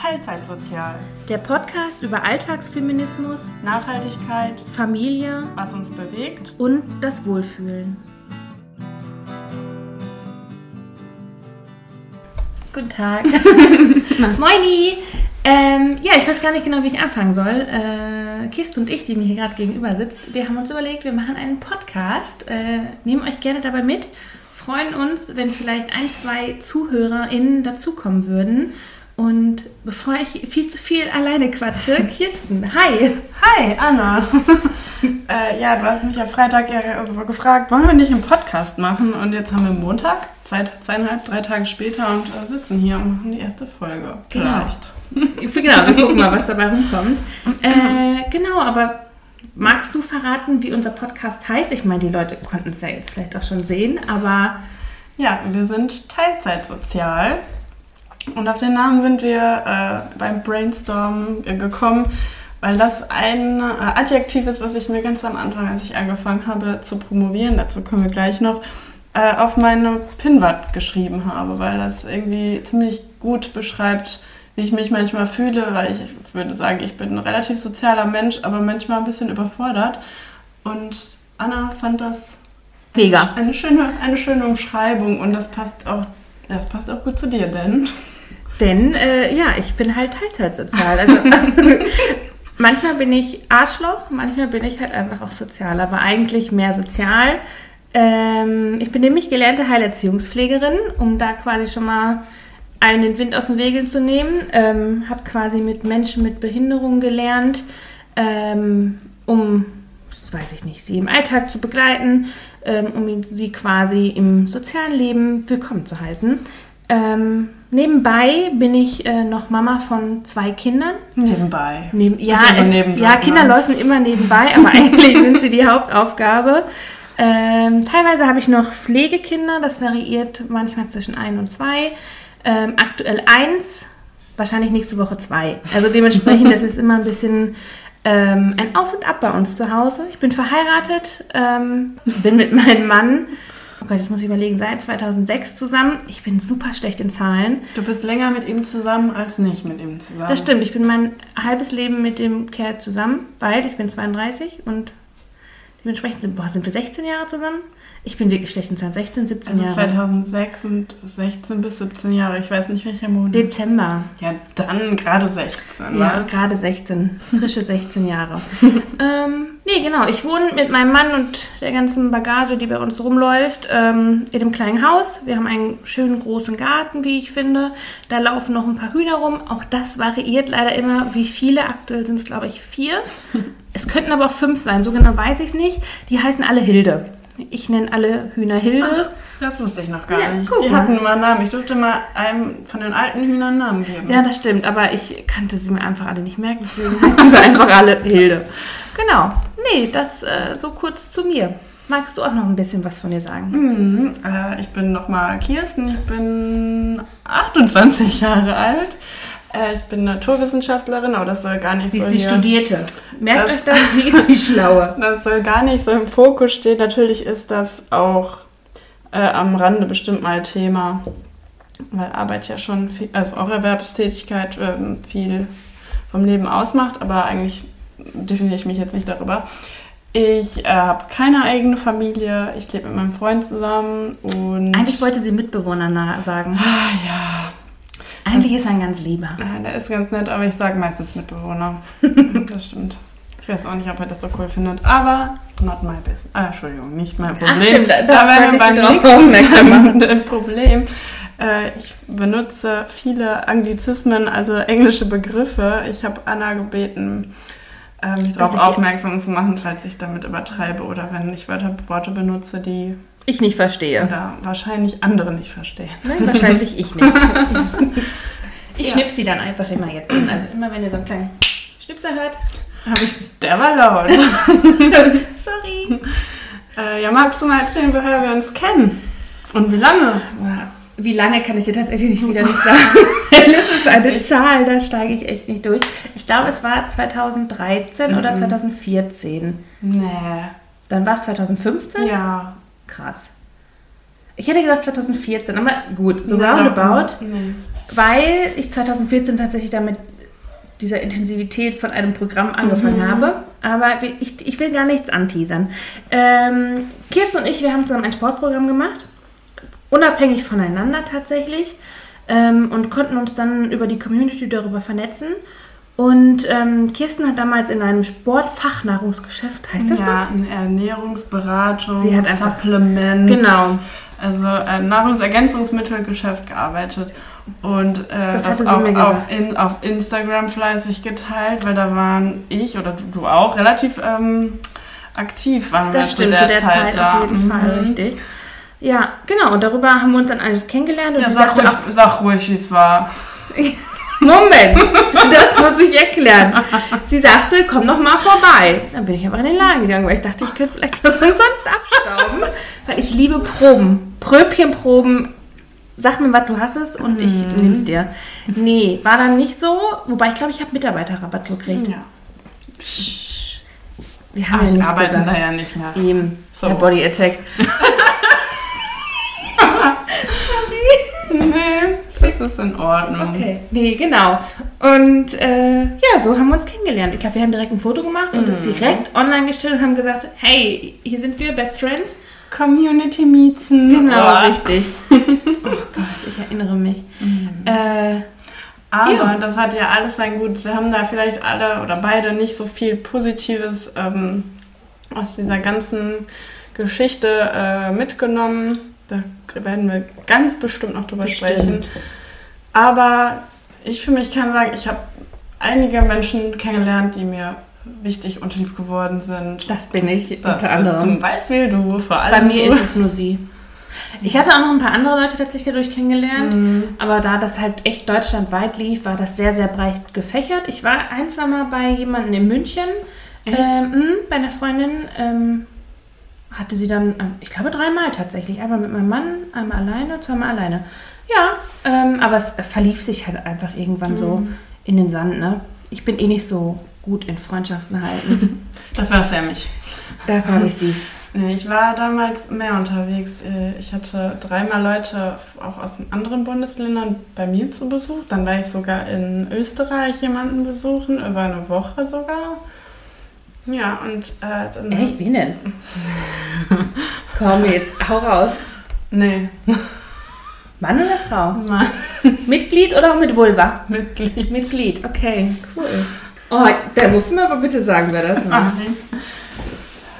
Teilzeitsozial. Der Podcast über Alltagsfeminismus, Nachhaltigkeit, Familie was uns bewegt und das Wohlfühlen. Guten Tag. Moini! Ähm, ja, ich weiß gar nicht genau, wie ich anfangen soll. Äh, Kist und ich, die mir hier gerade gegenüber sitzt, wir haben uns überlegt, wir machen einen Podcast. Äh, nehmen euch gerne dabei mit. Freuen uns, wenn vielleicht ein, zwei ZuhörerInnen dazukommen würden. Und bevor ich viel zu viel alleine quatsche, Kirsten, hi. Hi, Anna. äh, ja, du hast mich am Freitag ja also gefragt, wollen wir nicht einen Podcast machen? Und jetzt haben wir Montag, zwei, zweieinhalb, drei Tage später und äh, sitzen hier und machen die erste Folge. Genau. genau, wir gucken mal, was dabei rumkommt. Äh, genau, aber magst du verraten, wie unser Podcast heißt? Ich meine, die Leute konnten es ja jetzt vielleicht auch schon sehen, aber... Ja, wir sind Teilzeitsozial. Und auf den Namen sind wir äh, beim Brainstorm gekommen, weil das ein äh, Adjektiv ist, was ich mir ganz am Anfang, als ich angefangen habe zu promovieren, dazu kommen wir gleich noch, äh, auf meine Pinwand geschrieben habe, weil das irgendwie ziemlich gut beschreibt, wie ich mich manchmal fühle, weil ich, ich würde sagen, ich bin ein relativ sozialer Mensch, aber manchmal ein bisschen überfordert. Und Anna fand das Mega. Eine schöne, eine schöne Umschreibung und das passt auch, das passt auch gut zu dir, denn denn äh, ja, ich bin halt teilzeitsozial. Also manchmal bin ich Arschloch, manchmal bin ich halt einfach auch sozial, aber eigentlich mehr sozial. Ähm, ich bin nämlich gelernte Heilerziehungspflegerin, um da quasi schon mal allen den Wind aus den Wegeln zu nehmen. Ähm, habe quasi mit Menschen mit Behinderung gelernt, ähm, um, weiß ich nicht, sie im Alltag zu begleiten, ähm, um sie quasi im sozialen Leben willkommen zu heißen. Ähm, Nebenbei bin ich äh, noch Mama von zwei Kindern. Nebenbei. Neben, ja, es, ja, Kinder laufen immer nebenbei, aber eigentlich sind sie die Hauptaufgabe. Ähm, teilweise habe ich noch Pflegekinder, das variiert manchmal zwischen ein und zwei. Ähm, aktuell eins, wahrscheinlich nächste Woche zwei. Also dementsprechend, das ist immer ein bisschen ähm, ein Auf und Ab bei uns zu Hause. Ich bin verheiratet, ähm, bin mit meinem Mann oh Gott, jetzt muss ich überlegen, seit 2006 zusammen. Ich bin super schlecht in Zahlen. Du bist länger mit ihm zusammen als nicht mit ihm zusammen. Das stimmt, ich bin mein halbes Leben mit dem Kerl zusammen, weil ich bin 32 und dementsprechend sind, boah, sind wir 16 Jahre zusammen. Ich bin wirklich schlecht in Zahlen, 16, 17 also Jahre. 2006 und 16 bis 17 Jahre, ich weiß nicht welcher Monat. Dezember. Ja, dann gerade 16. Ja, gerade 16, frische 16 Jahre. ähm, nee, genau, ich wohne mit meinem Mann und der ganzen Bagage, die bei uns rumläuft, ähm, in einem kleinen Haus. Wir haben einen schönen großen Garten, wie ich finde. Da laufen noch ein paar Hühner rum. Auch das variiert leider immer, wie viele. Aktuell sind es, glaube ich, vier. es könnten aber auch fünf sein, so genau weiß ich es nicht. Die heißen alle Hilde. Ich nenne alle Hühner Hilde. Ach, das wusste ich noch gar ja, nicht. Die hatten immer Namen. Ich durfte mal einem von den alten Hühnern Namen geben. Ja, das stimmt. Aber ich kannte sie mir einfach alle nicht merken. Deswegen heißen sie einfach alle Hilde. Genau. Nee, das äh, so kurz zu mir. Magst du auch noch ein bisschen was von dir sagen? Mhm, äh, ich bin nochmal Kirsten. Ich bin 28 Jahre alt. Äh, ich bin Naturwissenschaftlerin, aber das soll gar nicht sie so. Sie ist die Studierte. Merkt euch das, sie ist die Schlaue. Das soll gar nicht so im Fokus stehen. Natürlich ist das auch äh, am Rande bestimmt mal Thema, weil Arbeit ja schon viel, also auch Erwerbstätigkeit äh, viel vom Leben ausmacht, aber eigentlich definiere ich mich jetzt nicht darüber. Ich äh, habe keine eigene Familie, ich lebe mit meinem Freund zusammen und. Eigentlich wollte sie Mitbewohner sagen. Ah, ja, eigentlich ist er ein ganz lieber. Ja, der ist ganz nett, aber ich sage meistens Mitbewohner. das stimmt. Ich weiß auch nicht, ob er das so cool findet, aber not my business. Ah, Entschuldigung, nicht mein Problem. Ach, stimmt, da, da werden wir beim nächsten ein Problem. Äh, ich benutze viele Anglizismen, also englische Begriffe. Ich habe Anna gebeten, äh, mich darauf aufmerksam zu machen, falls ich damit übertreibe oder wenn ich Wörter, Worte benutze, die ich nicht verstehe. Oder wahrscheinlich andere nicht verstehen. Nein, wahrscheinlich ich nicht. Ich ja. schnipp sie dann einfach immer jetzt an. Also immer wenn ihr so einen kleinen Schnipser hört, habe ich. Der war laut. Sorry. Äh, ja, magst du mal erzählen, woher wir uns kennen? Und wie lange? Wie lange kann ich dir tatsächlich wieder nicht sagen. das ist eine Zahl, da steige ich echt nicht durch. Ich glaube, es war 2013 mhm. oder 2014. Nee. Dann war es 2015? Ja. Krass. Ich hätte gedacht 2014, aber gut, so roundabout. Nee. weil ich 2014 tatsächlich damit dieser Intensivität von einem Programm angefangen Mhm. habe. Aber ich, ich will gar nichts anteasern. Ähm, Kirsten und ich, wir haben zusammen ein Sportprogramm gemacht, unabhängig voneinander tatsächlich, ähm, und konnten uns dann über die Community darüber vernetzen. Und ähm, Kirsten hat damals in einem Sportfachnahrungsgeschäft, heißt das ja, eine Ernährungsberatung, Sie hat einfach- Supplement. Genau. Also ein Nahrungsergänzungsmittelgeschäft gearbeitet. Und äh, Das das, auch gesagt. in, auf Instagram fleißig geteilt, weil da waren ich oder du, du auch relativ ähm, aktiv waren wir Das stimmt, zu der Zeit, da. auf jeden Mhm. Fall, richtig. Ja, genau. Und darüber haben wir uns dann eigentlich kennengelernt. Und Ja, sag ruhig, auch, sag ruhig, wie es war. Moment, das muss ich erklären. Sie sagte, komm noch mal vorbei. Dann bin ich aber in den Laden gegangen, weil ich dachte, ich könnte vielleicht was umsonst abstauben. Weil ich liebe Proben. Pröbchenproben. Sag mir, was du hast es und ich Mhm. nehm's dir. Nee, war dann nicht so. Wobei ich glaube, ich habe Mitarbeiterrabatt gekriegt. Ja. Wir Ach, haben ja ich nicht arbeite gesagt. da ja nicht mehr. Eben, So. der Body Attack. Nee, das ist in Ordnung. Okay, nee, genau. Und äh, ja, so haben wir uns kennengelernt. Ich glaube, wir haben direkt ein Foto gemacht und das direkt online gestellt und haben gesagt, hey, hier sind wir, Best Friends. Community Meetzen. Genau, Oh. richtig. oh Gott, ich erinnere mich. Äh, Aber Ja. das hat ja alles sein Gut. Wir haben da vielleicht alle oder beide nicht so viel Positives ähm, aus dieser ganzen Geschichte äh, mitgenommen. Da werden wir ganz bestimmt noch drüber Bestimmt. sprechen. Aber ich für mich kann sagen, ich habe einige Menschen kennengelernt, die mir wichtig und lieb geworden sind. das bin ich unter anderem. Zum Beispiel du, vor allem Bei mir du. ist es nur sie. Ich hatte auch noch ein paar andere Leute tatsächlich dadurch kennengelernt. Mhm. Aber da das halt echt deutschlandweit lief, war das sehr, sehr breit gefächert. Ich war ein, zwei Mal bei jemandem in München, ähm, mh, bei einer Freundin. Ähm, hatte sie dann, ähm, ich glaube, dreimal tatsächlich. Einmal mit meinem Mann, einmal alleine, zweimal alleine. Ja, ähm, aber es verlief sich halt einfach irgendwann so Mhm. in den Sand. Ne? Ich bin eh nicht so gut in Freundschaften halten. Dafür hast du ja mich. Dafür habe ich sie. Nee, ich war damals mehr unterwegs. Äh, Ich hatte dreimal Leute auch aus anderen Bundesländern bei mir zu Besuch. Dann war ich sogar in Österreich jemanden besuchen, über eine Woche sogar. Ja, und äh, dann. Echt? Wen denn? Komm jetzt, hau raus. Nee, Mann oder Frau? Mann, Mitglied oder mit Vulva? Mitglied. Mitglied, okay, cool. Oh, da musst du mir aber bitte sagen, wer das war.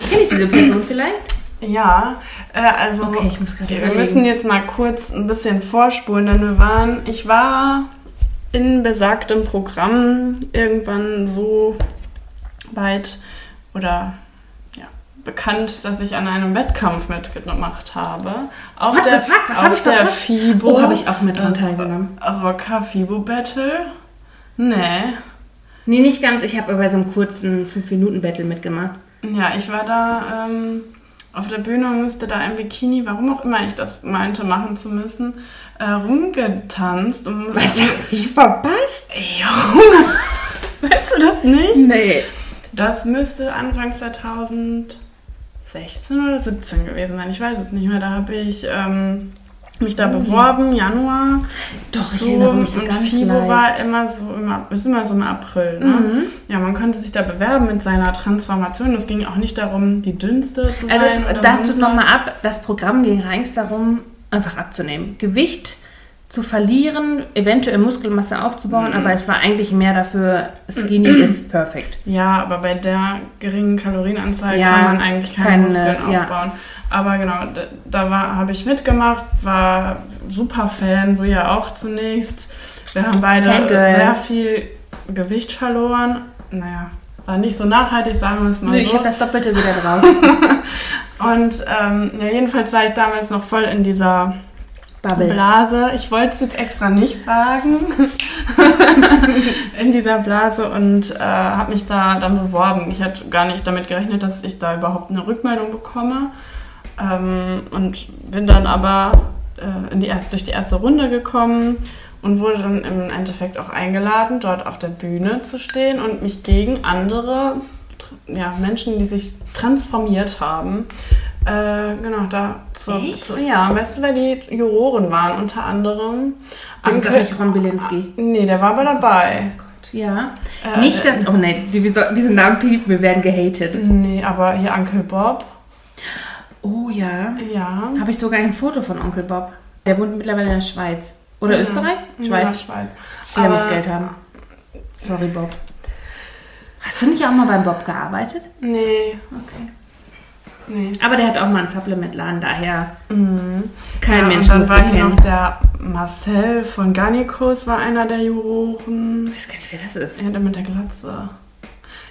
Kenne ich diese Person vielleicht? Ja, äh, also Okay, ich muss gerade wir überlegen. müssen jetzt mal kurz ein bisschen vorspulen, denn wir waren, ich war in besagtem Programm irgendwann so weit oder bekannt, dass ich an einem Wettkampf mitgemacht habe. Auf What the der, fuck? Was auf hab ich der verpasst? FIBO. Oh, habe ich auch mit dran teilgenommen. Rocker FIBO Battle? Nee. Nee, nicht ganz. Ich habe bei so einem kurzen 5-Minuten-Battle mitgemacht. Ja, ich war da ähm, auf der Bühne und musste da im Bikini, warum auch immer ich das meinte, machen zu müssen, äh, rumgetanzt. Und Was habe ich verpasst? Junge, weißt du das nicht? Nee. Das müsste Anfang 2016 oder 17 gewesen sein. Ich weiß es nicht mehr. Da habe ich ähm, mich da beworben, Januar. Doch, ich erinnere mich so und ganz FIBO leicht. war immer so im, ist immer so im April. Ne? Mhm. Ja, man konnte sich da bewerben mit seiner Transformation. Es ging auch nicht darum, die dünnste zu Also sein. oder dazu nochmal ab, das Programm ging eigentlich darum, einfach abzunehmen. Gewicht zu verlieren, eventuell Muskelmasse aufzubauen, Mhm. aber es war eigentlich mehr dafür, skinny ist perfekt. Ja, aber bei der geringen Kalorienanzahl Ja, kann man eigentlich keine, keine- Muskeln ja. aufbauen. Aber genau, da, war habe ich mitgemacht, war super Fan, du ja auch zunächst. Wir haben beide sehr viel Gewicht verloren. Naja, war nicht so nachhaltig, sagen wir es mal Nö, so. ich habe das Doppelte wieder drauf. Und ähm, ja, jedenfalls war ich damals noch voll in dieser Bubble. Blase. Ich wollte es jetzt extra nicht sagen. in dieser Blase und äh, habe mich da dann beworben. Ich hatte gar nicht damit gerechnet, dass ich da überhaupt eine Rückmeldung bekomme. Ähm, und bin dann aber äh, in die erst, durch die erste Runde gekommen und wurde dann im Endeffekt auch eingeladen, dort auf der Bühne zu stehen und mich gegen andere ja, Menschen, die sich transformiert haben, Äh, genau, da zu, Echt? zu ja, weißt du, wer die Juroren waren? Unter anderem. Das ist nicht Ron Bilinski. Nee, der war aber dabei. Ja. Äh, nicht das. Oh nein, die, diesen Namen piepen, wir werden gehatet. Nee, aber hier Uncle Bob. Oh ja. Ja. Habe ich sogar ein Foto von Onkel Bob. Der wohnt mittlerweile in der Schweiz. Oder Ja. Österreich? Ja, Schweiz. Schweiz. Die haben Aber- das Geld haben. Sorry, Bob. Hast du nicht auch mal beim Bob gearbeitet? Nee, Okay. Nee. Aber der hat auch mal einen Supplementladen, daher Mhm. kein ja, Mensch und dann muss war hier noch der Marcel von Garnicus war einer der Juroren. Ich weiß gar nicht, wer das ist. Ja, der mit der Glatze.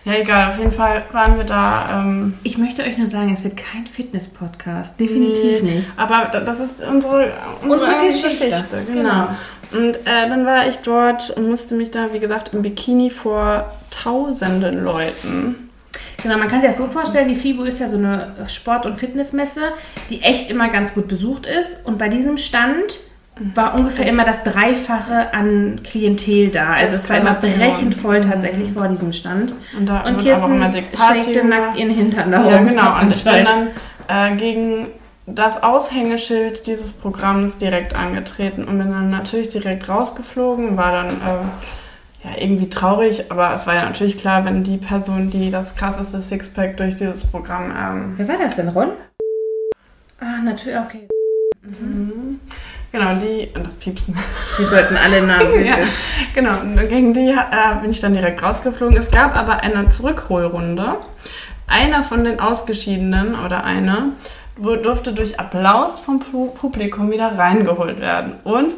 Ja, egal, auf jeden Fall waren wir da. Ähm, Ich möchte euch nur sagen, es wird kein Fitness-Podcast. Definitiv nee, nicht. Aber da- das ist unsere, unsere, Unsere eigene Geschichte, genau. Und äh, dann war ich dort und musste mich da, wie gesagt, im Bikini vor tausenden Leuten. Genau, man kann sich das so vorstellen, die FIBO ist ja so eine Sport- und Fitnessmesse, die echt immer ganz gut besucht ist. Und bei diesem Stand war ungefähr Es- immer das Dreifache an Klientel da. Also es war immer brechend voll tatsächlich vor diesem Stand. Und da Und Kirsten gemacht. nackt ihren Hintern da Ja, genau. Und ich bin dann äh, gegen das Aushängeschild dieses Programms direkt angetreten und bin dann natürlich direkt rausgeflogen, war dann ähm, ja, irgendwie traurig, aber es war ja natürlich klar, wenn die Person, die das krasseste Sixpack durch dieses Programm ähm, Wer war das denn, Ron? Ah, natürlich, okay. mhm. Genau, die, und das piepsen. Wir sollten alle Namen ja, genau, und gegen die äh, bin ich dann direkt rausgeflogen. Es gab aber eine Zurückholrunde. Einer von den Ausgeschiedenen oder eine durfte durch Applaus vom Pu- Publikum wieder reingeholt werden. Und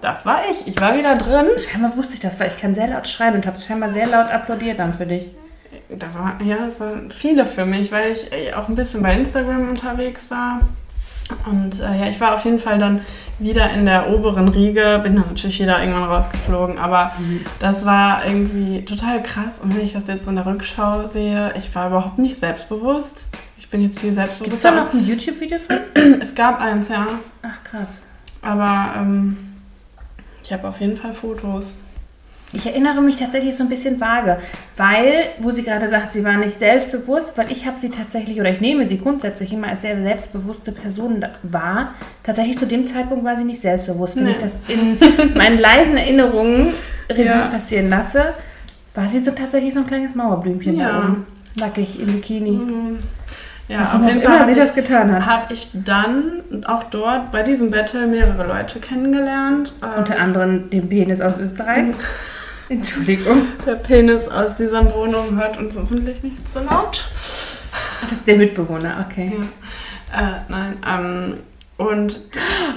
das war ich. Ich war wieder drin. Scheinbar wusste ich das, weil ich kann sehr laut schreien und habe scheinbar sehr laut applaudiert dann für dich. Da war, ja, es waren viele für mich, weil ich äh, auch ein bisschen bei Instagram unterwegs war. Und äh, ja, ich war auf jeden Fall dann wieder in der oberen Riege, bin dann natürlich wieder irgendwann rausgeflogen, aber das war irgendwie total krass. Und wenn ich das jetzt so in der Rückschau sehe, ich war überhaupt nicht selbstbewusst. Ich bin jetzt viel Gibt es selbstbewusster. da noch ein YouTube-Video von? Es gab eins, ja. Ach, krass. Aber ähm, ich habe auf jeden Fall Fotos. Ich erinnere mich tatsächlich so ein bisschen vage, weil, wo sie gerade sagt, sie war nicht selbstbewusst, weil ich habe sie tatsächlich, oder ich nehme sie grundsätzlich immer als sehr selbstbewusste Person wahr. Tatsächlich zu dem Zeitpunkt war sie nicht selbstbewusst. Wenn Nee. ich das in meinen leisen Erinnerungen Revue Ja. passieren lasse, war sie so tatsächlich so ein kleines Mauerblümchen Ja. da oben. Nackig im Bikini. Mhm. Ja, Was auf jeden immer Fall sie habe das getan hat. hab ich dann auch dort bei diesem Battle mehrere Leute kennengelernt. Äh, Unter anderem den Penis aus Österreich. Entschuldigung. der Penis aus dieser Wohnung hört uns hoffentlich nicht so laut. Das ist der Mitbewohner, okay. Äh, nein, ähm, und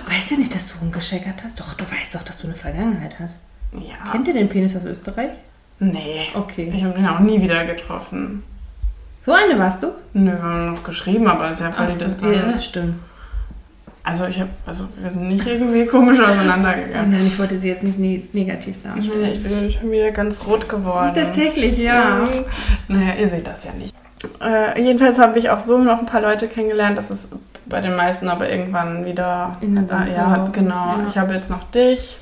Weißt du nicht, dass du rumgescheckert hast? Doch, du weißt doch, dass du eine Vergangenheit hast. ja. Kennt ihr den Penis aus Österreich? Nee. Okay. Ich habe ihn auch nie wieder getroffen. So eine warst du? Nö, wir haben noch geschrieben, aber ist ja voll die Ach so, Distanz. ja, das stimmt. Also ich habe, also wir sind nicht irgendwie komisch auseinandergegangen. nein, ich wollte sie jetzt nicht ne negativ darstellen. Nee, ich bin schon wieder ganz rot geworden. Tatsächlich, Ja. Naja, ihr seht das ja nicht. Äh, jedenfalls habe ich auch so noch ein paar Leute kennengelernt. Das ist bei den meisten aber irgendwann wieder. In also, ja, genau. Ja. Ich habe jetzt noch dich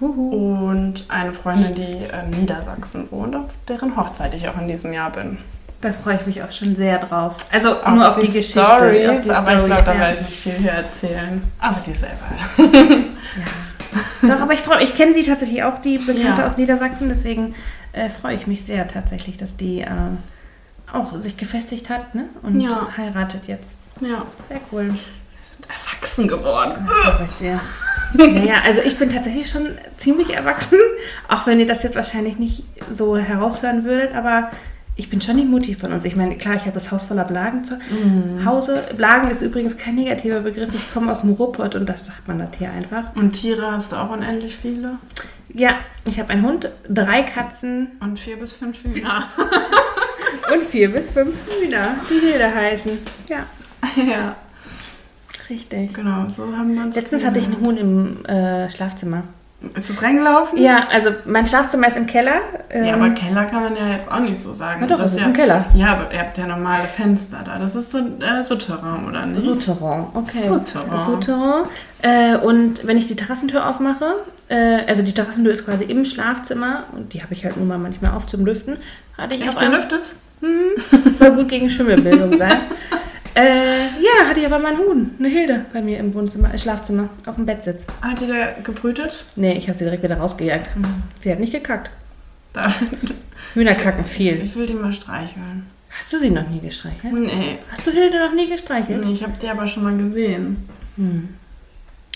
Huhu. und eine Freundin, die in Niedersachsen wohnt, auf deren Hochzeit ich auch in diesem Jahr bin. Da freue ich mich auch schon sehr drauf. Also Auch nur auf die, Geschichte. Stories, auf die aber ich Stories, glaube, da ja. werde ich nicht viel hier erzählen. Aber die selber. Ja. Doch, aber ich freue Ich kenne sie tatsächlich auch, die Bekannte Ja. aus Niedersachsen. Deswegen äh, freue ich mich sehr tatsächlich, dass die äh, auch sich gefestigt hat ne? und Ja. heiratet jetzt. Ja, Sehr cool. erwachsen geworden. Das sag ich dir. Naja, also ich bin tatsächlich schon ziemlich erwachsen, auch wenn ihr das jetzt wahrscheinlich nicht so heraushören würdet, aber ich bin schon die Mutti von uns. Ich meine, klar, ich habe das Haus voller Blagen zu Hause. Blagen ist übrigens kein negativer Begriff. Ich komme aus dem Ruhrpott und das sagt man das hier einfach. Und Tiere hast du auch unendlich viele? Ja, ich habe einen Hund, drei Katzen Und vier bis fünf Hühner. und vier bis fünf Hühner, die Hilde heißen. Ja, ja, richtig. genau, so haben wir uns. Letztens hatte ich einen Huhn im äh, Schlafzimmer. Ist es reingelaufen? Ja, also mein Schlafzimmer ist im Keller. Ja, ähm, aber Keller kann man ja jetzt auch nicht so sagen. Ja, doch, Das es ist ja, ein Keller. Ja, aber ihr habt ja normale Fenster da. Das ist so ein äh, Souterrain, oder nicht? Souterrain, okay. Souterrain. Souterrain. Äh, und wenn ich die Terrassentür aufmache, äh, also die Terrassentür ist quasi im Schlafzimmer und die habe ich halt nur mal manchmal auf zum Lüften, hatte ich Echt, auch du lüftest? soll gut gegen Schimmelbildung sein. Äh, ja, hatte ich aber mein Huhn, eine Hilde bei mir im Wohnzimmer, im Schlafzimmer, auf dem Bett sitzt. Hat die da gebrütet? Nee, ich habe sie direkt wieder rausgejagt. Mhm. Sie hat nicht gekackt. Da, Hühner kacken viel. ich will die mal streicheln. Hast du sie noch nie gestreichelt? Nee. Hast du Hilde noch nie gestreichelt? nee ich habe die aber schon mal gesehen. Hm.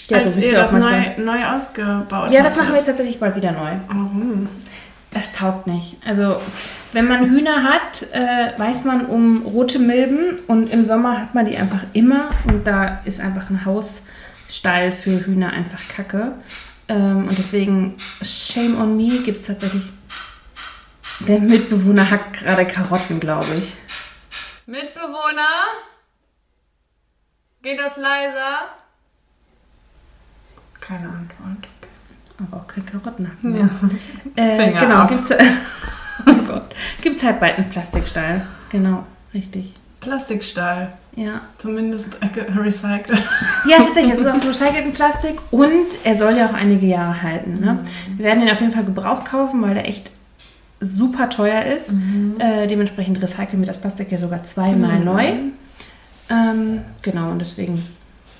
Ja, Als ihr das neu, neu ausgebaut Ja, das machen wir jetzt tatsächlich bald wieder neu. Warum? Es taugt nicht. Also, wenn man Hühner hat, äh, weiß man um rote Milben und im Sommer hat man die einfach immer und da ist einfach ein Hausstall für Hühner einfach kacke. Ähm, und deswegen, shame on me, gibt es tatsächlich. Der Mitbewohner hackt gerade Karotten, glaube ich. Mitbewohner? Geht das leiser? Keine Antwort. Kein Karottenhacken. Ja. Äh, genau, ab. gibt's, oh Gott, gibt's halt bald einen Plastikstall. Genau, richtig. Plastikstahl. Ja. Zumindest recycelt. Ja, tatsächlich, es ist aus recyceltem Plastik und er soll ja auch einige Jahre halten. Ne? Wir werden ihn auf jeden Fall gebraucht kaufen, weil der echt super teuer ist. Äh, dementsprechend recyceln wir das Plastik ja sogar zweimal Mhm. neu. Ähm, genau, und deswegen,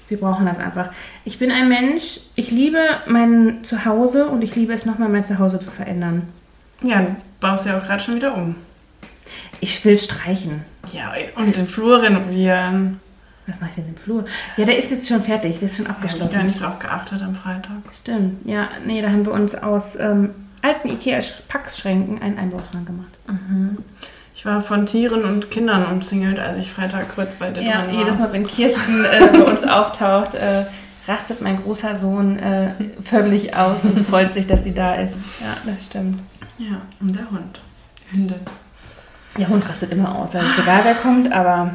wir brauchen das einfach. Ich bin ein Mensch, ich liebe mein Zuhause und ich liebe es nochmal, mein Zuhause zu verändern. Ja, du baust ja auch gerade schon wieder um. Ich will streichen. Ja, und den Flur renovieren. Was mache ich denn im Flur? Ja, der ist jetzt schon fertig, der ist schon Hab ich gar abgeschlossen. nicht drauf geachtet am Freitag. Stimmt, ja, nee, da haben wir uns aus ähm, alten Ikea-Packschränken einen Einbauschrank gemacht. Ich war von Tieren und Kindern umzingelt, als ich Freitag kurz bei dir Ja, dran war. jedes Mal, wenn Kirsten äh, bei uns auftaucht, äh, rastet mein großer Sohn äh, förmlich aus und freut sich, dass sie da ist. Ja, das stimmt. Ja, und der Hund. Hündin. Der Hund rastet immer aus, also egal wer kommt, aber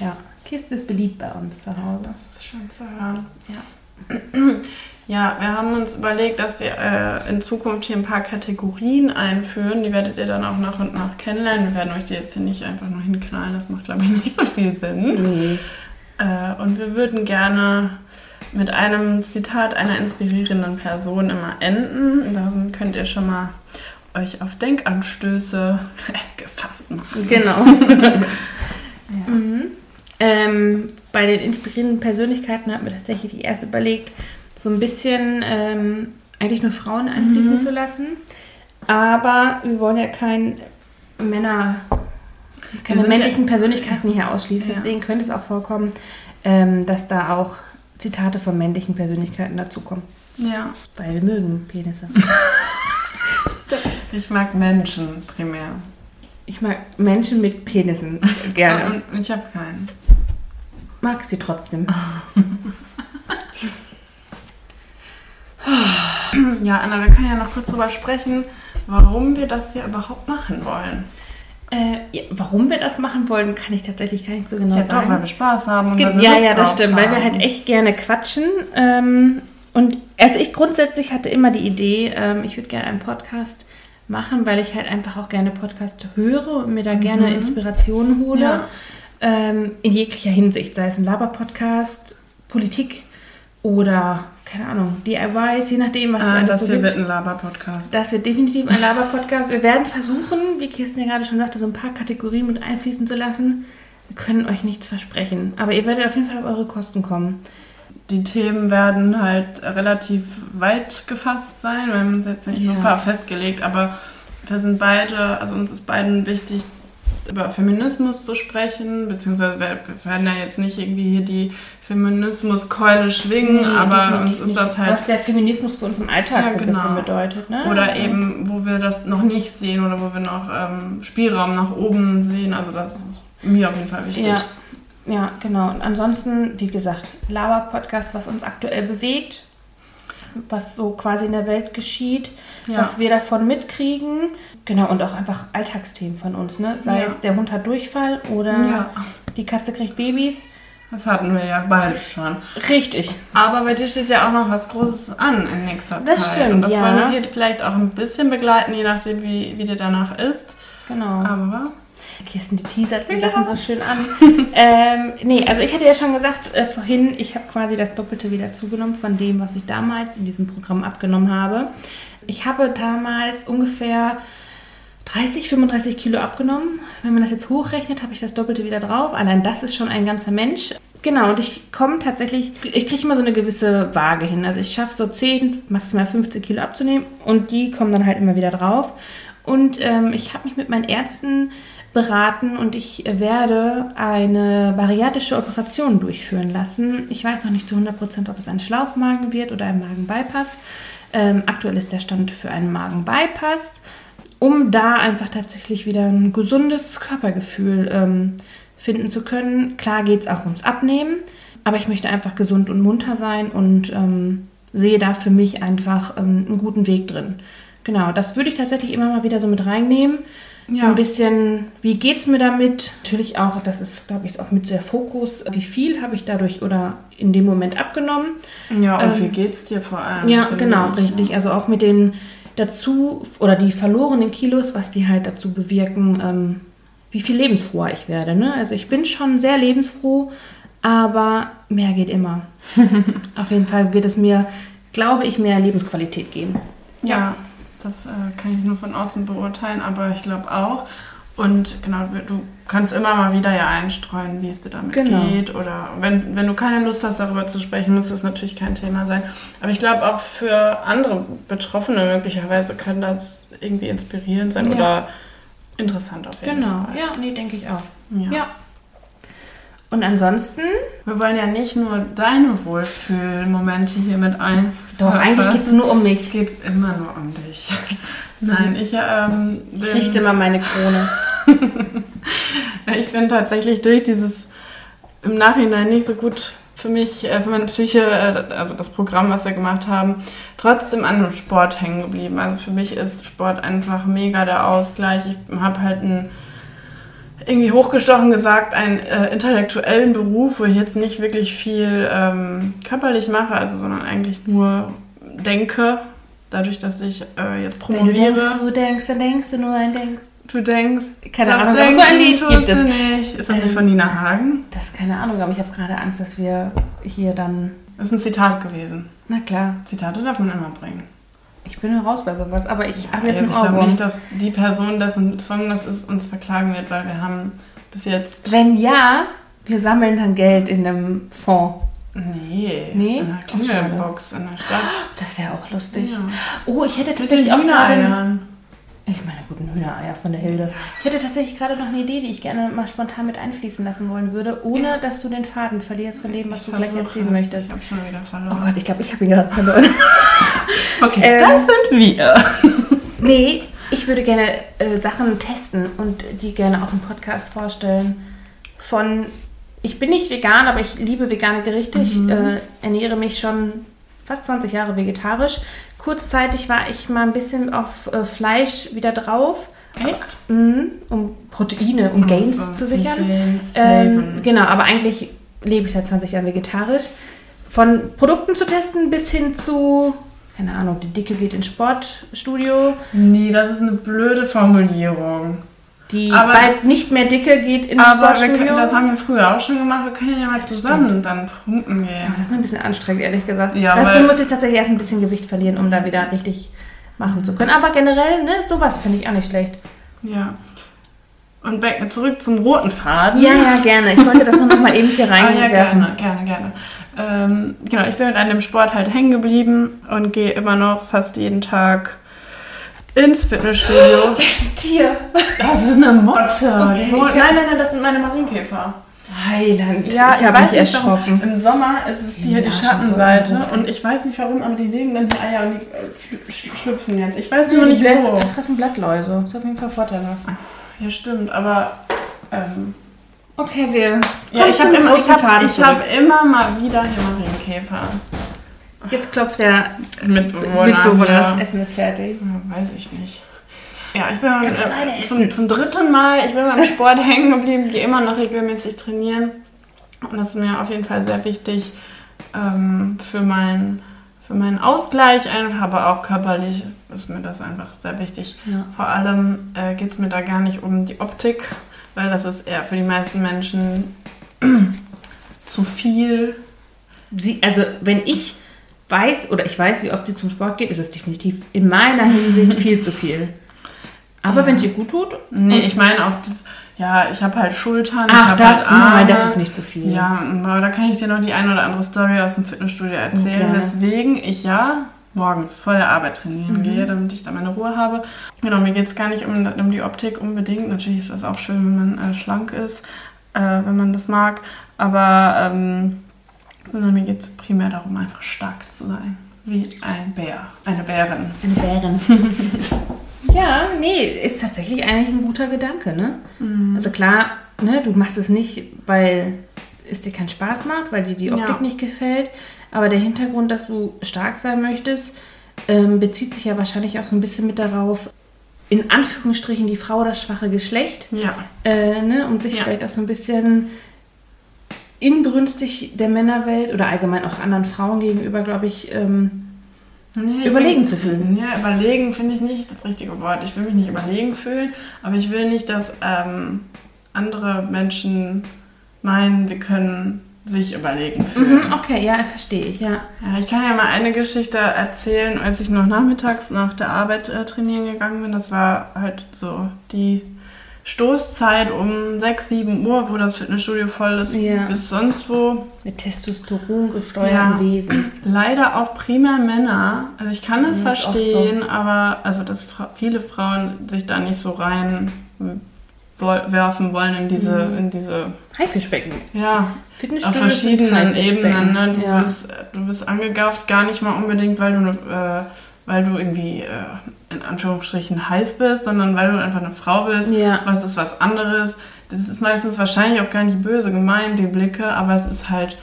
ja, Kirsten ist beliebt bei uns zu Hause. Das ist schön zu hören. Ja. Ja, wir haben uns überlegt, dass wir äh, in Zukunft hier ein paar Kategorien einführen. Die werdet ihr dann auch nach und nach kennenlernen. Wir werden euch die jetzt hier nicht einfach nur hinknallen. Das macht, glaube ich, nicht so viel Sinn. Nee. Äh, und wir würden gerne mit einem Zitat einer inspirierenden Person immer enden. Dann könnt ihr schon mal euch auf Denkanstöße gefasst machen. Genau. mhm. ähm, bei den inspirierenden Persönlichkeiten hat mir tatsächlich erst überlegt, so ein bisschen ähm, eigentlich nur Frauen einfließen zu lassen. Aber wir wollen ja kein Männer, keine männlichen Persönlichkeiten hier ausschließen. Ja. Deswegen könnte es auch vorkommen, ähm, dass da auch Zitate von männlichen Persönlichkeiten dazukommen. Ja. Weil wir mögen Penisse. Ich mag Menschen primär. Ich mag Menschen mit Penissen Ja, gerne. und ich habe keinen. Mag sie trotzdem. Ja, Anna, wir können ja noch kurz darüber sprechen, warum wir das hier überhaupt machen wollen. Äh, ja, warum wir das machen wollen, kann ich tatsächlich gar nicht so genau Ja, doch, weil sagen. wir Spaß haben. Und Ge- weil wir ja, Lust ja, das stimmt, weil wir haben. halt echt gerne quatschen. Ähm, und also ich grundsätzlich hatte immer die Idee, ähm, ich würde gerne einen Podcast machen, weil ich halt einfach auch gerne Podcast höre und mir da gerne Inspirationen hole. Mhm. Ja. Ähm, in jeglicher Hinsicht, sei es ein Laber-Podcast, Politik oder, keine Ahnung, DIYs, je nachdem, was es Ah, alles das so gibt. wird ein Laber-Podcast. Das wird definitiv ein Laber-Podcast. Wir werden versuchen, wie Kirsten ja gerade schon sagte, so ein paar Kategorien mit einfließen zu lassen. Wir können euch nichts versprechen. Aber ihr werdet auf jeden Fall auf eure Kosten kommen. Die Themen werden halt relativ weit gefasst sein. Wir haben uns jetzt nicht Ja. super festgelegt, aber wir sind beide, also uns ist beiden wichtig, über Feminismus zu sprechen, beziehungsweise wir werden ja jetzt nicht irgendwie hier die Feminismuskeule schwingen, Nee, aber uns ist nicht. das halt Was der Feminismus für uns im Alltag Ja, so ein genau. bisschen bedeutet. Ne? Oder eben, wo wir das noch nicht sehen oder wo wir noch ähm, Spielraum nach oben sehen. Also das ist mir auf jeden Fall wichtig. Ja, ja, genau. Und ansonsten, wie gesagt, Laber-Podcast, was uns aktuell bewegt, was so quasi in der Welt geschieht, Ja. was wir davon mitkriegen. Genau, und auch einfach Alltagsthemen von uns, ne? Sei Ja. es der Hund hat Durchfall oder Ja. die Katze kriegt Babys. Das hatten wir ja beide schon. Richtig. Aber bei dir steht ja auch noch was Großes an in nächster Das Zeit. stimmt, Und das wollen wir hier vielleicht auch ein bisschen begleiten, je nachdem, wie, wie dir danach ist. Genau. Aber Kirsten, die teasert die Ja. Sachen so schön an. ähm, nee, also ich hatte ja schon gesagt äh, vorhin, ich habe quasi das Doppelte wieder zugenommen von dem, was ich damals in diesem Programm abgenommen habe. Ich habe damals ungefähr 30, 35 Kilo abgenommen. Wenn man das jetzt hochrechnet, habe ich das Doppelte wieder drauf. Allein das ist schon ein ganzer Mensch. Genau, und ich komme tatsächlich, ich kriege immer so eine gewisse Waage hin. Also ich schaffe so 10, maximal 15 Kilo abzunehmen und die kommen dann halt immer wieder drauf. Und ähm, ich habe mich mit meinen Ärzten beraten und ich werde eine bariatische Operation durchführen lassen. Ich weiß noch nicht zu 100%, ob es ein Schlauchmagen wird oder ein Magenbypass. Ähm, aktuell ist der Stand für einen Magenbypass, um da einfach tatsächlich wieder ein gesundes Körpergefühl ähm, finden zu können. Klar geht es auch ums Abnehmen, aber ich möchte einfach gesund und munter sein und ähm, sehe da für mich einfach ähm, einen guten Weg drin. Genau, das würde ich tatsächlich immer mal wieder so mit reinnehmen. Ja. So ein bisschen, wie geht es mir damit? Natürlich auch, das ist, glaube ich, auch mit der Fokus, wie viel habe ich dadurch oder in dem Moment abgenommen. Ja, und ähm, wie es dir vor allem? Ja, genau, ich, richtig. Ja. Also auch mit den dazu oder die verlorenen Kilos, was die halt dazu bewirken, ähm, wie viel lebensfroher ich werde. Ne? Also ich bin schon sehr lebensfroh, aber mehr geht immer. Auf jeden Fall wird es mir, glaube ich, mehr Lebensqualität geben. ja. ja. Das äh, kann ich nur von außen beurteilen, aber ich glaube auch. Und genau, du kannst immer mal wieder ja einstreuen, wie es dir damit genau. geht. Oder wenn, wenn du keine Lust hast, darüber zu sprechen, muss das natürlich kein Thema sein. Aber ich glaube auch für andere Betroffene möglicherweise kann das irgendwie inspirierend sein ja. oder interessant auf jeden genau. Fall. Genau, ja, nee, denke ich auch. ja. ja. Und ansonsten? Wir wollen ja nicht nur deine Wohlfühlmomente hier mit ein. Doch, eigentlich geht es nur um mich. Geht es immer nur um dich. Nein, ich ähm, Ich richte immer meine Krone. ich bin tatsächlich durch dieses im Nachhinein nicht so gut für mich, äh, für meine Psyche, äh, also das Programm, was wir gemacht haben, trotzdem an dem Sport hängen geblieben. Also für mich ist Sport einfach mega der Ausgleich. Ich habe halt ein irgendwie hochgestochen gesagt, einen äh, intellektuellen Beruf, wo ich jetzt nicht wirklich viel ähm, körperlich mache, also sondern eigentlich nur denke, dadurch, dass ich äh, jetzt promoviere. Wenn du denkst, du denkst, dann denkst du nur ein Denkst. Du denkst, keine Ahnung, denken, so ein Lied gibt es nicht. Ist das ähm, nicht von Nina Hagen? Das ist keine Ahnung, aber ich habe gerade Angst, dass wir hier dann. Das ist ein Zitat gewesen. Na klar. Zitate darf man immer bringen. Ich bin raus bei sowas, aber ich habe jetzt, jetzt Ich glaube nicht, dass die Person, dessen Song das ist, uns verklagen wird, weil wir haben bis jetzt... Wenn ja, wir sammeln dann Geld in einem Fonds. Nee, nee? in einer Klingelbox in der Stadt. Das wäre auch lustig. Ja. Oh, ich hätte tatsächlich auch gerade... Ich meine guten Hühnereier von der Hilde. Ich hätte tatsächlich gerade noch eine Idee, die ich gerne mal spontan mit einfließen lassen wollen würde, ohne ja. dass du den Faden verlierst von dem, was ich du gleich erzählen krass. möchtest. Ich habe schon wieder verloren. Oh Gott, ich glaube, ich habe ihn gerade verloren. okay, ähm, das sind wir. nee, ich würde gerne äh, Sachen testen und die gerne auch im Podcast vorstellen. Von, ich bin nicht vegan, aber ich liebe vegane Gerichte. Mhm. Ich äh, ernähre mich schon fast 20 Jahre vegetarisch. Kurzzeitig war ich mal ein bisschen auf äh, Fleisch wieder drauf. Echt? Mhm, um Proteine, um Gains also, zu sichern. Gains, ähm, genau, aber eigentlich lebe ich seit 20 Jahren vegetarisch. Von Produkten zu testen bis hin zu, keine Ahnung, die Dicke geht ins Sportstudio. Nee, das ist eine blöde Formulierung die aber, bald nicht mehr dicke geht ins aber Sportstudio. das haben wir früher auch schon gemacht. Wir können ja mal zusammen Stimmt. dann pumpen gehen. Ja, das ist ein bisschen anstrengend, ehrlich gesagt. Ja, Dafür muss ich tatsächlich erst ein bisschen Gewicht verlieren, um da wieder richtig machen zu können. Aber generell, ne, sowas finde ich auch nicht schlecht. Ja. Und back, zurück zum roten Faden. Ja, ja, gerne. Ich wollte das nur noch mal eben hier reinwerfen. Ah, ja, gerne, gerne, gerne. Ähm, genau, ich bin mit einem Sport halt hängen geblieben und gehe immer noch fast jeden Tag ins Fitnessstudio. Das ist ein Tier. Das ist eine Motte. Okay, nein, nein, nein, das sind meine Marienkäfer. Heiland. Ja, ich habe mich erschrocken. Im Sommer ist es die, ja, die Schattenseite und ich weiß nicht warum, aber die legen dann die Eier und die äh, schlüpfen jetzt. Ich weiß nur nicht wo. Es fressen Blattläuse. Das ist auf jeden Fall vorteilhaft. Ja, stimmt, aber ähm, okay, wir. Ja, ich habe immer, ich hab, hab immer mal wieder hier Marienkäfer. Jetzt klopft der Mitbewohner. Mitbewohner, das Essen ist fertig. Ja, weiß ich nicht. Ja, ich bin äh, zum, zum, dritten Mal, ich bin beim Sport hängen geblieben, gehe immer noch regelmäßig trainieren. Und das ist mir auf jeden Fall sehr wichtig ähm, für, mein, für meinen Ausgleich, aber auch körperlich ist mir das einfach sehr wichtig. Ja. Vor allem äh, geht es mir da gar nicht um die Optik, weil das ist eher für die meisten Menschen zu viel. Sie, also wenn ich weiß oder ich weiß, wie oft sie zum Sport geht, ist es definitiv in meiner Hinsicht viel zu viel. Aber Ja. wenn es dir gut tut. Nee, ich meine auch, das, ja, ich habe halt Schultern. Ach, das, halt nein, das ist nicht so viel. Ja, aber da kann ich dir noch die eine oder andere Story aus dem Fitnessstudio erzählen, Okay. weswegen ich ja morgens vor der Arbeit trainieren Mhm. gehe, damit ich da meine Ruhe habe. Genau, mir geht es gar nicht um, um die Optik unbedingt. Natürlich ist das auch schön, wenn man äh, schlank ist, äh, wenn man das mag. Aber ähm, sondern mir geht es primär darum, einfach stark zu sein. Wie ein Bär, eine Bärin. Eine Bären. ja, nee, ist tatsächlich eigentlich ein guter Gedanke, ne? Also klar, ne, du machst es nicht, weil es dir keinen Spaß macht, weil dir die Optik Ja. nicht gefällt. Aber der Hintergrund, dass du stark sein möchtest, ähm, bezieht sich ja wahrscheinlich auch so ein bisschen mit darauf, in Anführungsstrichen die Frau das schwache Geschlecht, Ja, äh, ne, um sich Ja. vielleicht auch so ein bisschen inbrünstig der Männerwelt oder allgemein auch anderen Frauen gegenüber, glaube ich, ähm, Nee, ich Überlegen bin- zu fühlen. Ja, überlegen finde ich nicht das richtige Wort. Ich will mich nicht überlegen fühlen, aber ich will nicht, dass ähm, andere Menschen meinen, sie können sich überlegen fühlen. mhm, okay, ja, verstehe ich, ja. Ja, ich kann ja mal eine Geschichte erzählen, als ich noch nachmittags nach der Arbeit äh, trainieren gegangen bin. Das war halt so die Stoßzeit um 6, 7 Uhr, wo das Fitnessstudio voll ist, Ja. bis sonst wo. Mit Testosteron gesteuerten Ja. Wesen. Leider auch primär Männer. Also ich kann das Ja, verstehen, aber also dass viele Frauen sich da nicht so rein werfen wollen in diese, Mhm. in diese, Haifischbecken. ja, auf verschiedenen. Ebenen. Ne? Du, ja. bist, du bist angegafft, gar nicht mal unbedingt, weil du, äh, weil du irgendwie äh, in Anführungsstrichen heiß bist, sondern weil du einfach eine Frau bist. Ja. Was ist was anderes? Das ist meistens wahrscheinlich auch gar nicht böse gemeint, die Blicke, aber es ist halt,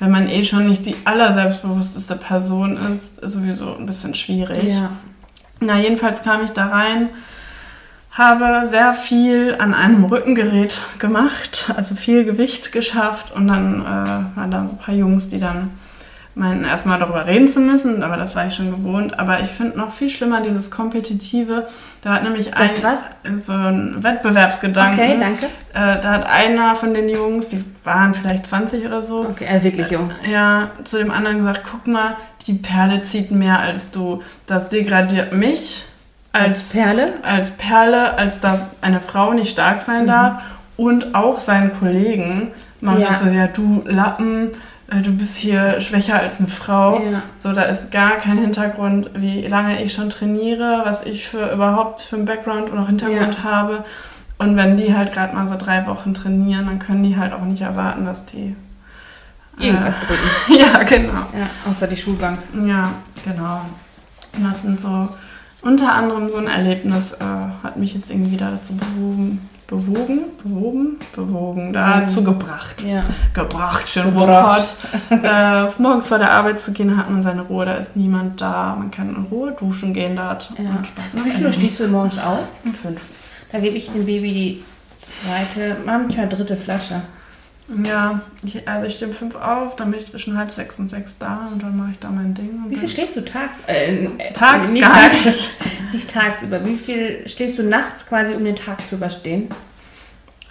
wenn man eh schon nicht die allerselbstbewussteste Person ist, ist sowieso ein bisschen schwierig. ja. Na, jedenfalls kam ich da rein, habe sehr viel an einem Rückengerät gemacht, also viel Gewicht geschafft und dann äh, waren da so ein paar Jungs, die dann meinten, erstmal darüber reden zu müssen, aber das war ich schon gewohnt. Aber ich finde noch viel schlimmer dieses Kompetitive. Da hat nämlich ein, was? so ein Wettbewerbsgedanke. Okay, danke. Äh, da hat einer von den Jungs, die waren vielleicht 20 oder so, Okay, also wirklich Jungs. ja, zu dem anderen gesagt, guck mal, die Perle zieht mehr als du. Das degradiert mich als, Perle? als Perle, als dass eine Frau nicht stark sein darf. Und auch seinen Kollegen macht Ja. so, ja, du Lappen, äh, du bist hier schwächer als eine Frau. Ja. So, da ist gar kein Hintergrund, wie lange ich schon trainiere, was ich für überhaupt für einen Background oder Hintergrund Ja. habe. Und wenn die halt gerade mal so drei Wochen trainieren, dann können die halt auch nicht erwarten, dass die Irgendwas äh, drücken. ja, genau. Ja, außer die Schulbank. Ja, genau. Und das sind so unter anderem so ein Erlebnis, äh, hat mich jetzt irgendwie da dazu bewogen, bewogen, bewogen, bewogen, dazu gebracht. Ja. Gebracht, schön Gebracht. Ruhrpott. äh, morgens vor der Arbeit zu gehen, hat man seine Ruhe, da ist niemand da, man kann in Ruhe duschen gehen, da hat Ja. man Spaß. Wie viel stehst du morgens auf? Um fünf. Da gebe ich dem Baby die zweite, manchmal dritte Flasche. Ja, ich, also ich stehe um fünf auf, dann bin ich zwischen halb sechs und sechs da und dann mache ich da mein Ding. Und Wie viel schläfst du tags? Äh, äh, Tags nicht, gar tags nicht. tagsüber. Wie viel schläfst du nachts quasi, um den Tag zu überstehen?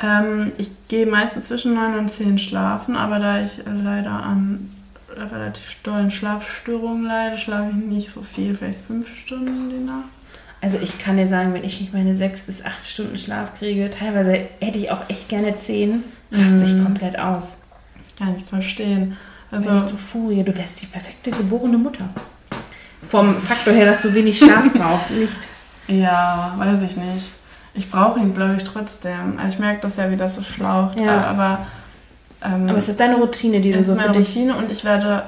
Ähm, ich gehe meistens zwischen 9 und 10 schlafen, aber da ich leider an relativ dollen Schlafstörungen leide, schlafe ich nicht so viel, vielleicht 5 Stunden die Nacht. Also ich kann dir sagen, wenn ich nicht meine sechs bis acht Stunden Schlaf kriege, teilweise hätte ich auch echt gerne zehn, raste ich Mhm. komplett aus. Kann ich verstehen. Also so Furie, du wärst die perfekte geborene Mutter. Vom Faktor her, dass du wenig Schlaf brauchst, nicht. ja, weiß ich nicht. Ich brauche ihn, glaube ich, trotzdem. Also ich merke das ja, wie das so schlaucht. Ja. Aber, ähm, Aber es ist deine Routine, die du es so ist für meine dich. Routine und ich werde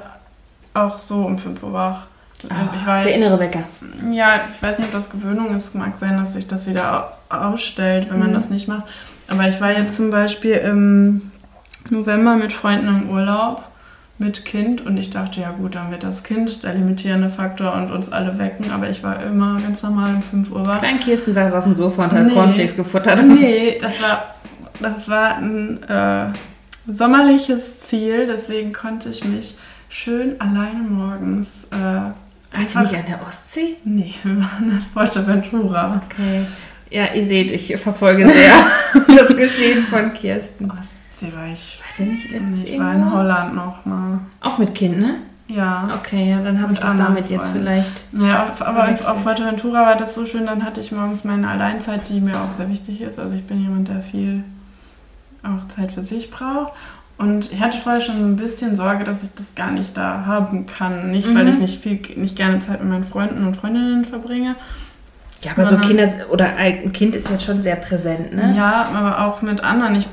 auch so um 5 Uhr wach. ich war Ah, Der innere Wecker. Ja, ich weiß nicht, ob das Gewöhnung ist. Mag sein, dass sich das wieder au- ausstellt, wenn man Mhm. das nicht macht. Aber ich war jetzt zum Beispiel im November mit Freunden im Urlaub mit Kind und ich dachte, ja gut, dann wird das Kind der limitierende Faktor und uns alle wecken. Aber ich war immer ganz normal um 5 Uhr wach. Klein Kirsten saß auf dem Sofa und hat Nee. Cornflakes gefuttert. Nee, das war, das war ein äh, sommerliches Ziel, deswegen konnte ich mich schön alleine morgens äh, Wart ihr nicht an der Ostsee? Nee, wir waren in Fuerteventura. Okay. Ja, ihr seht, ich verfolge sehr das Geschehen von Kirsten. Ostsee war ich. Ihr nicht letztes Ich war in? Holland noch mal. Auch mit Kind, ne? Ja. Okay, ja, dann habe ich das damit jetzt Freunden. vielleicht. Ja, auf- aber Verwechselt. auf Fuerteventura war das so schön, dann hatte ich morgens meine Alleinzeit, die mir auch sehr wichtig ist. Also ich bin jemand, der viel auch Zeit für sich braucht. Und ich hatte vorher schon ein bisschen Sorge, dass ich das gar nicht da haben kann. Nicht, weil Mhm. ich nicht viel, nicht gerne Zeit mit meinen Freunden und Freundinnen verbringe. Ja, aber so. Kinder oder ein Kind ist jetzt schon sehr präsent, ne? Ja, aber auch mit anderen. Ich,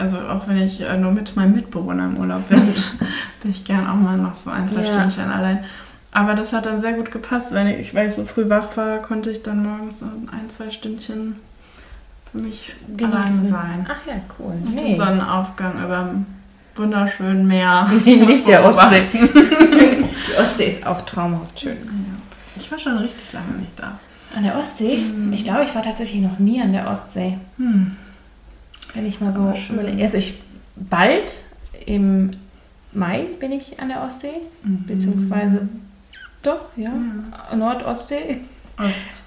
also auch wenn ich äh, nur mit meinem Mitbewohner im Urlaub bin, bin ich gern auch mal noch so ein, zwei Ja. Stündchen allein. Aber das hat dann sehr gut gepasst. Wenn ich, weil ich so früh wach war, konnte ich dann morgens so ein, zwei Stündchen für mich alleine sein. Ach ja, cool. Und Nee. Den Sonnenaufgang über dem wunderschönen Meer. Nicht der Ostsee. Die Ostsee ist auch traumhaft schön. Ja. Ich war schon richtig lange nicht da. An der Ostsee? Mhm. Ich glaube, ich war tatsächlich noch nie an der Ostsee. Hm. Wenn ich mal so überlege. Also ich bald im Mai bin ich an der Ostsee, beziehungsweise doch, ja, Ja. Nordostsee. Ost.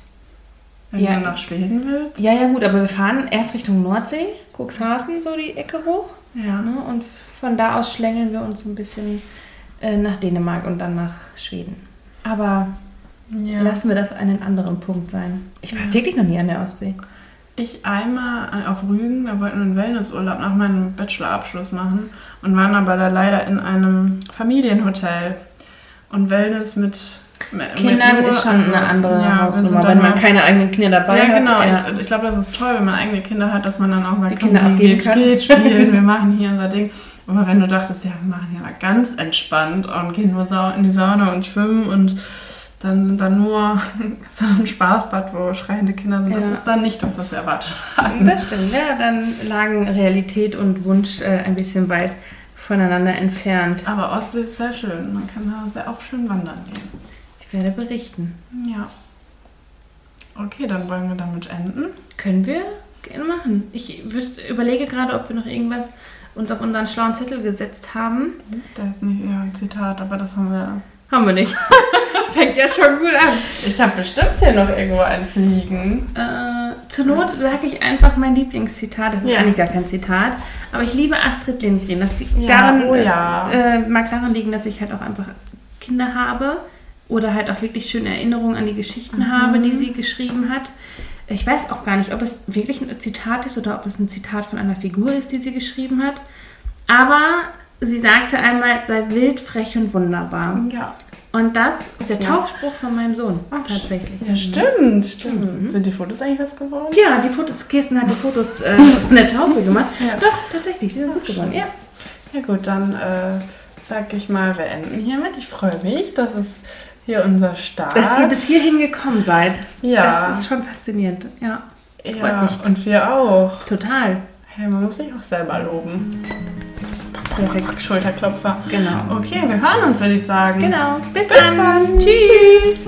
Wenn Ja. du nach Schweden willst. Ja, ja, gut, aber wir fahren erst Richtung Nordsee, Cuxhaven, so die Ecke hoch. Ja. Ne? Und von da aus schlängeln wir uns ein bisschen äh, nach Dänemark und dann nach Schweden. Aber ja. lassen wir das einen anderen Punkt sein. Ich war Ja. wirklich noch nie an der Ostsee. Ich einmal auf Rügen, da wollten wir einen Wellnessurlaub nach meinem Bachelorabschluss machen und waren aber da leider in einem Familienhotel. Und Wellness mit, mit Kindern nur- ist schon also, eine andere ja, Hausnummer, wenn man keine eigenen Kinder dabei Ja, genau. hat. Ja. Ich, ich glaube, das ist toll, wenn man eigene Kinder hat, dass man dann auch sagt, Die Kinder komm, abgeben geht, kann. geht spielen, wir machen hier unser Ding. Aber wenn du dachtest, ja, wir machen hier mal ganz entspannt und gehen nur in die Sauna und schwimmen und dann, dann nur so ein Spaßbad, wo schreiende Kinder sind, das Ja. ist dann nicht das, was wir erwartet hatten. Das stimmt, ja, dann lagen Realität und Wunsch äh, ein bisschen weit voneinander entfernt. Aber Ostsee ist sehr schön. Man kann da sehr auch schön wandern gehen. Ich werde berichten. Ja. Okay, dann wollen wir damit enden. Können wir gerne machen. Ich wüsste, überlege gerade, ob wir noch irgendwas uns auf unseren schlauen Zettel gesetzt haben. Da ist nicht ja, ein Zitat, aber das haben wir. Haben wir nicht. Fängt ja schon gut an. Ich habe bestimmt hier noch irgendwo eins liegen. Äh, zur Not sage ich einfach mein Lieblingszitat. Das ist Ja. eigentlich gar kein Zitat. Aber ich liebe Astrid Lindgren. Das liegt Ja, daran, oh ja. äh, mag daran liegen, dass ich halt auch einfach Kinder habe oder halt auch wirklich schöne Erinnerungen an die Geschichten Mhm. habe, die sie geschrieben hat. Ich weiß auch gar nicht, ob es wirklich ein Zitat ist oder ob es ein Zitat von einer Figur ist, die sie geschrieben hat. Aber sie sagte einmal, sei wild, frech und wunderbar. Ja. Und das ist der. Taufspruch von meinem Sohn, Ach, tatsächlich. Ja, stimmt, stimmt. Mhm. Sind die Fotos eigentlich was geworden? Ja, die Fotos, Kirsten hat die Fotos äh, von der Taufe gemacht. Ja. Doch, tatsächlich, die sind gut geworden. Ja. Ja gut, dann äh, sag ich mal, wir enden hiermit. Ich freue mich, dass es hier unser Start. Dass ihr bis hierhin gekommen seid. Ja. Das ist schon faszinierend. Ja, ja, und wir auch. total. Hey, man muss sich auch selber loben. Schulterklopfer. Genau. Okay, wir hören uns, würde ich sagen. Genau. Bis, Bis dann. dann. Tschüss.